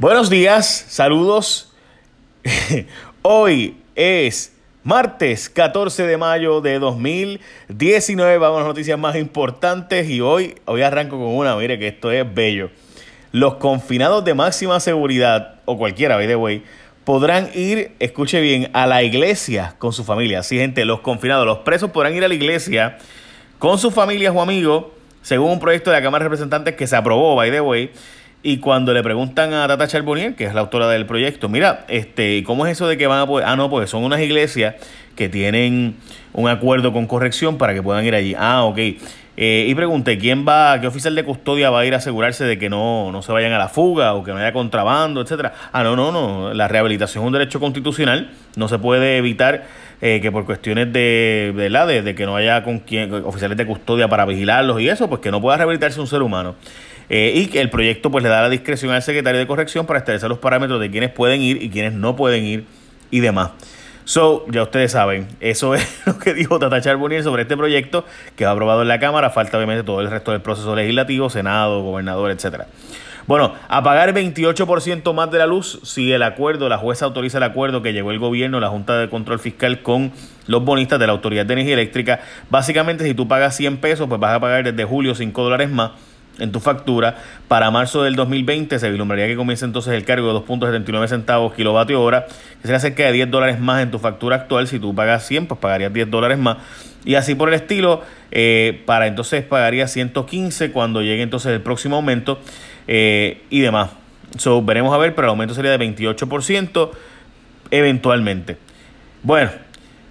Buenos días, saludos. Hoy es martes 14 de mayo de 2019. Vamos a las noticias más importantes y hoy, hoy arranco con una, mire que esto es bello. Los confinados de máxima seguridad, o cualquiera, by the way, podrán ir, escuche bien, a la iglesia con su familia. Sí, gente, los confinados, los presos podrán ir a la iglesia con sus familias o amigos, según un proyecto de la Cámara de Representantes que se aprobó, by the way. Y cuando le preguntan a Tata Charbonnier, que es la autora del proyecto, mira, este, ¿cómo es eso de que van a poder? Ah, no, pues son unas iglesias que tienen un acuerdo con corrección para que puedan ir allí. Ah, ok. Eh, y pregunté, ¿quién va, qué oficial de custodia va a ir a asegurarse de que no, no se vayan a la fuga o que no haya contrabando, etcétera? Ah, no, no, no. La rehabilitación es un derecho constitucional. No se puede evitar eh, que por cuestiones de, de, la, de, de que no haya con quien, oficiales de custodia para vigilarlos y eso, pues que no pueda rehabilitarse un ser humano. Eh, y el proyecto pues le da la discreción al secretario de corrección para establecer los parámetros de quienes pueden ir y quienes no pueden ir y demás. So, ya ustedes saben, eso es lo que dijo Tata Charbonnier sobre este proyecto que ha aprobado en la Cámara. Falta obviamente todo el resto del proceso legislativo, Senado, gobernador, etcétera. Bueno, a pagar 28% más de la luz si el acuerdo, la jueza autoriza el acuerdo que llegó el gobierno, la Junta de Control Fiscal con los bonistas de la Autoridad de Energía Eléctrica. Básicamente, si tú pagas 100 pesos, pues vas a pagar desde julio 5 dólares más en tu factura. Para marzo del 2020 se vislumbraría que comience entonces el cargo de 2.79 centavos kilovatio hora, que sería cerca de 10 dólares más en tu factura actual. Si tú pagas 100, pues pagarías 10 dólares más. Y así por el estilo, eh, para entonces pagaría 115 cuando llegue entonces el próximo aumento eh, y demás. So, veremos a ver, pero el aumento sería de 28% eventualmente. Bueno,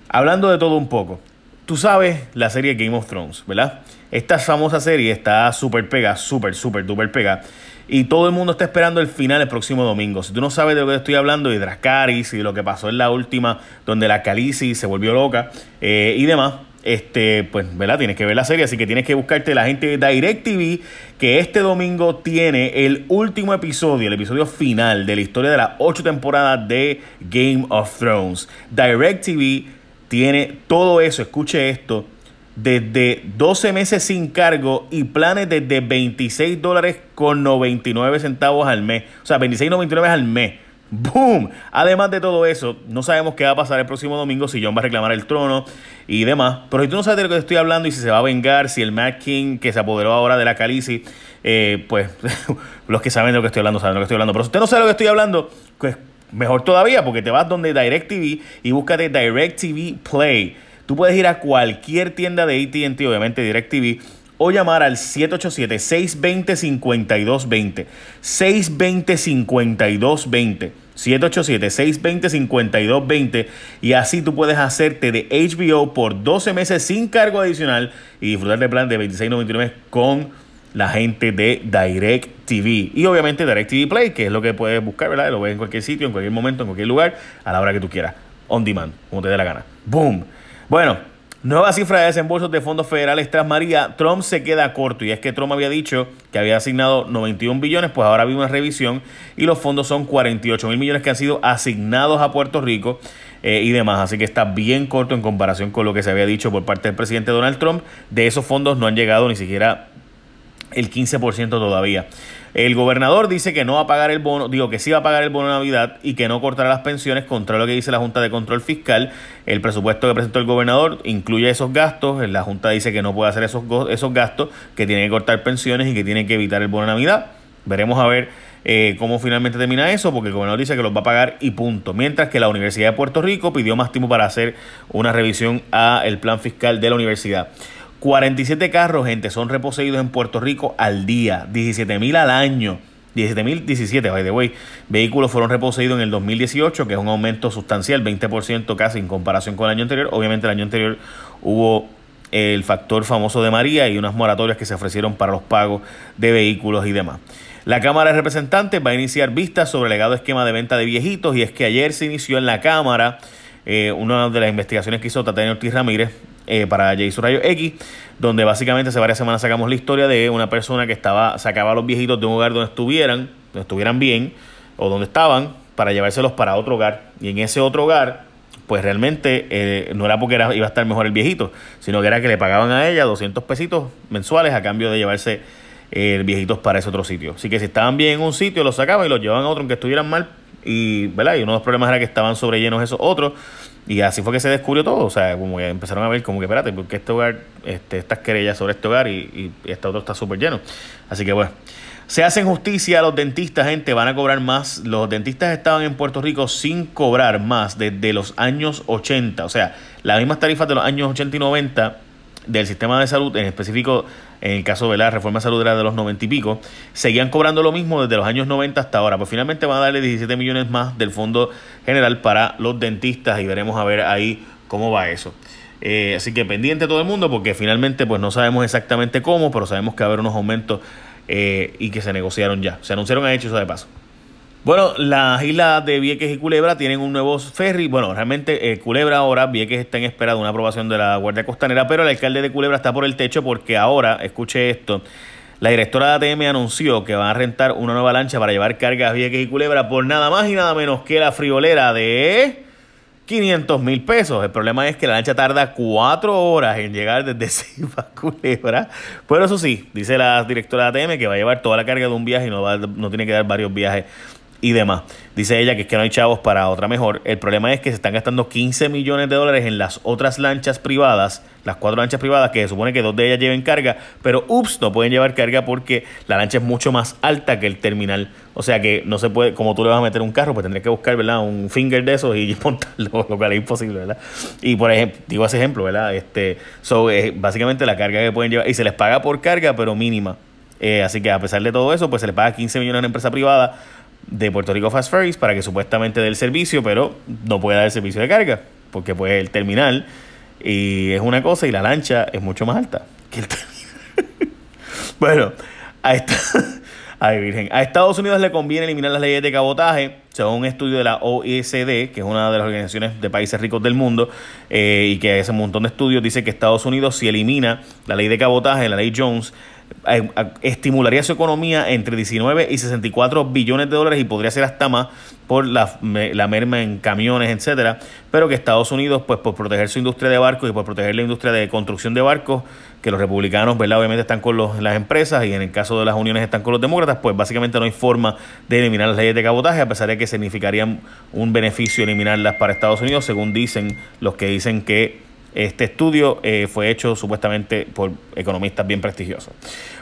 hablando de todo un poco. Tú sabes la serie Game of Thrones, ¿verdad? Esta famosa serie está súper pega, súper, súper, duper pega. Y todo el mundo está esperando el final el próximo domingo. Si tú no sabes de lo que estoy hablando, de Dracaris y de lo que pasó en la última, donde la Khaleesi se volvió loca eh, y demás, este, pues, ¿verdad? Tienes que ver la serie, así que tienes que buscarte la gente de DirecTV, que este domingo tiene el último episodio, el episodio final de la historia de las ocho temporadas de Game of Thrones. DirecTV tiene todo eso, escuche esto, desde 12 meses sin cargo y planes desde 26 dólares con 99 centavos al mes. O sea, 26.99 al mes. ¡Boom! Además de todo eso, no sabemos qué va a pasar el próximo domingo, si John va a reclamar el trono y demás. Pero si tú no sabes de lo que estoy hablando y si se va a vengar, si el Mad King que se apoderó ahora de la Calici, eh, pues los que saben de lo que estoy hablando saben de lo que estoy hablando. Pero si usted no sabe de lo que estoy hablando, pues Mejor todavía, porque te vas donde DirecTV y búscate DirecTV Play. Tú puedes ir a cualquier tienda de ATT, obviamente DirecTV, o llamar al 787-620-5220. 620-5220. 787-620-5220 y así tú puedes hacerte de HBO por 12 meses sin cargo adicional y disfrutar del plan de 26.99 con la gente de Direct TV. Y obviamente Direct TV Play, que es lo que puedes buscar, ¿verdad? Lo ves en cualquier sitio, en cualquier momento, en cualquier lugar, a la hora que tú quieras. On demand, como te dé la gana. ¡Boom! Bueno, nueva cifra de desembolsos de fondos federales tras María. Trump se queda corto. Y es que Trump había dicho que había asignado 91 billones, pues ahora viene una revisión y los fondos son 48 mil millones que han sido asignados a Puerto Rico. Eh, y demás. Así que está bien corto en comparación con lo que se había dicho por parte del presidente Donald Trump. De esos fondos no han llegado ni siquiera el 15% todavía. El gobernador dice que no va a pagar el bono, digo que sí va a pagar el bono de Navidad y que no cortará las pensiones, contra lo que dice la Junta de Control Fiscal. El presupuesto que presentó el gobernador incluye esos gastos. La Junta dice que no puede hacer esos, esos gastos, que tiene que cortar pensiones y que tiene que evitar el bono de Navidad. Veremos a ver eh, cómo finalmente termina eso, porque el gobernador dice que los va a pagar y punto. Mientras que la Universidad de Puerto Rico pidió más tiempo para hacer una revisión a el plan fiscal de la universidad. 47 carros, gente, son reposeídos en Puerto Rico al día, 17 mil al año. 17.017, by the way, vehículos fueron reposeídos en el 2018, que es un aumento sustancial, 20% casi en comparación con el año anterior. Obviamente el año anterior hubo el factor famoso de María y unas moratorias que se ofrecieron para los pagos de vehículos y demás. La Cámara de Representantes va a iniciar vistas sobre el legado esquema de venta de viejitos y es que ayer se inició en la Cámara eh, una de las investigaciones que hizo Tatiana Ortiz Ramírez eh, para Jason Rayo X, donde básicamente hace varias semanas sacamos la historia de una persona que estaba sacaba a los viejitos de un hogar donde estuvieran, donde estuvieran bien o donde estaban para llevárselos para otro hogar y en ese otro hogar pues realmente eh, no era porque era, iba a estar mejor el viejito, sino que era que le pagaban a ella 200 pesitos mensuales a cambio de llevarse eh, viejitos para ese otro sitio. Así que si estaban bien en un sitio, los sacaban y los llevaban a otro aunque estuvieran mal. Y, ¿verdad? y uno de los problemas era que estaban sobrellenos esos otros. Y así fue que se descubrió todo. O sea, como que empezaron a ver como que, espérate, porque este hogar, este, estas querellas sobre este hogar y, y este otro está súper lleno. Así que bueno. Se hacen justicia a los dentistas, gente, van a cobrar más. Los dentistas estaban en Puerto Rico sin cobrar más desde los años 80. O sea, las mismas tarifas de los años 80 y 90 del sistema de salud, en específico en el caso de la reforma de salud era de los 90 y pico, seguían cobrando lo mismo desde los años 90 hasta ahora. Pues finalmente van a darle 17 millones más del Fondo General para los dentistas y veremos a ver ahí cómo va eso. Eh, así que pendiente todo el mundo porque finalmente pues no sabemos exactamente cómo, pero sabemos que va a haber unos aumentos eh, y que se negociaron ya. Se anunciaron a hecho eso de paso. Bueno, las islas de Vieques y Culebra tienen un nuevo ferry. Bueno, realmente eh, Culebra ahora, Vieques está en espera de una aprobación de la Guardia Costanera, pero el alcalde de Culebra está por el techo porque ahora, escuche esto, la directora de ATM anunció que van a rentar una nueva lancha para llevar cargas Vieques y Culebra por nada más y nada menos que la friolera de 500 mil pesos. El problema es que la lancha tarda cuatro horas en llegar desde Ceiba a Culebra. Pero eso sí, dice la directora de ATM que va a llevar toda la carga de un viaje y no, va, no tiene que dar varios viajes y demás. Dice ella que es que no hay chavos para otra mejor. El problema es que se están gastando 15 millones de dólares en las otras lanchas privadas, las cuatro lanchas privadas, que se supone que dos de ellas lleven carga, pero ups, no pueden llevar carga porque la lancha es mucho más alta que el terminal. O sea que no se puede, como tú le vas a meter un carro, pues tendrías que buscar, ¿verdad? Un finger de esos y montarlo, lo cual es imposible, ¿verdad? Y por ejemplo, digo ese ejemplo, ¿verdad? Este, so, básicamente la carga que pueden llevar, y se les paga por carga, pero mínima. Eh, así que a pesar de todo eso, pues se les paga 15 millones a una empresa privada de Puerto Rico Fast Ferries para que supuestamente dé el servicio, pero no puede dar el servicio de carga, porque pues el terminal y es una cosa y la lancha es mucho más alta que el terminal. bueno, a, esta, Virgen. a Estados Unidos le conviene eliminar las leyes de cabotaje, según un estudio de la OECD, que es una de las organizaciones de países ricos del mundo, eh, y que hace un montón de estudios, dice que Estados Unidos si elimina la ley de cabotaje, la ley Jones, eh, estimularía su economía entre 19 y 64 billones de dólares y podría ser hasta más por la, la, merma en camiones, etcétera, pero que Estados Unidos, pues por proteger su industria de barcos y por proteger la industria de construcción de barcos, que los republicanos, ¿verdad? Obviamente están con los, las empresas y en el caso de las uniones están con los demócratas, pues básicamente no hay forma de eliminar las leyes de cabotaje, a pesar de que significarían un beneficio eliminarlas para Estados Unidos, según dicen los que dicen que este estudio eh, fue hecho supuestamente por economistas bien prestigiosos.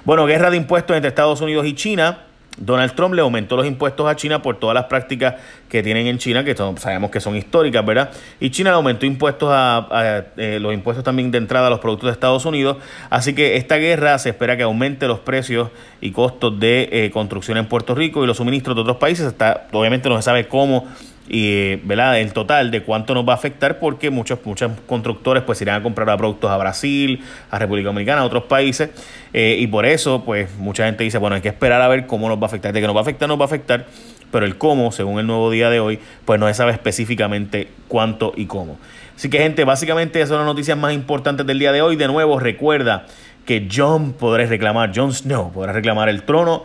Bueno, guerra de impuestos entre Estados Unidos y China. Donald Trump le aumentó los impuestos a China por todas las prácticas que tienen en China, que sabemos que son históricas, ¿verdad? Y China le aumentó impuestos a, eh, los impuestos también de entrada a los productos de Estados Unidos. Así que esta guerra se espera que aumente los precios y costos de eh, construcción en Puerto Rico y los suministros de otros países. Está, obviamente no se sabe cómo y ¿verdad? el total de cuánto nos va a afectar porque muchos muchos constructores pues irán a comprar productos a Brasil, a República Dominicana, a otros países eh, y por eso pues mucha gente dice bueno hay que esperar a ver cómo nos va a afectar, de que nos va a afectar nos va a afectar pero el cómo según el nuevo día de hoy pues no se sabe específicamente cuánto y cómo. Así que gente básicamente esas son las noticias más importantes del día de hoy. De nuevo recuerda que John podrá reclamar Jon Snow podrá reclamar el trono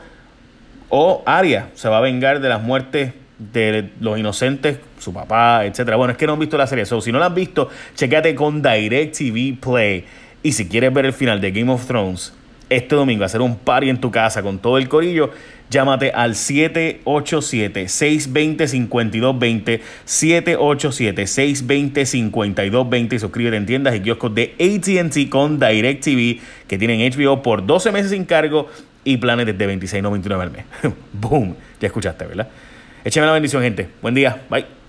o Arya se va a vengar de las muertes de los inocentes, su papá, etcétera. Bueno, es que no han visto la serie. So, si no la han visto, chequéate con DirecTV Play. Y si quieres ver el final de Game of Thrones este domingo, hacer un party en tu casa con todo el corillo, llámate al 787-620-5220. 787-620-5220 y suscríbete en tiendas y kioscos de ATT con DirecTV que tienen HBO por 12 meses sin cargo y planes desde $26.99 al mes. Boom, ya escuchaste, ¿verdad? Écheme la bendición, gente. Buen día. Bye.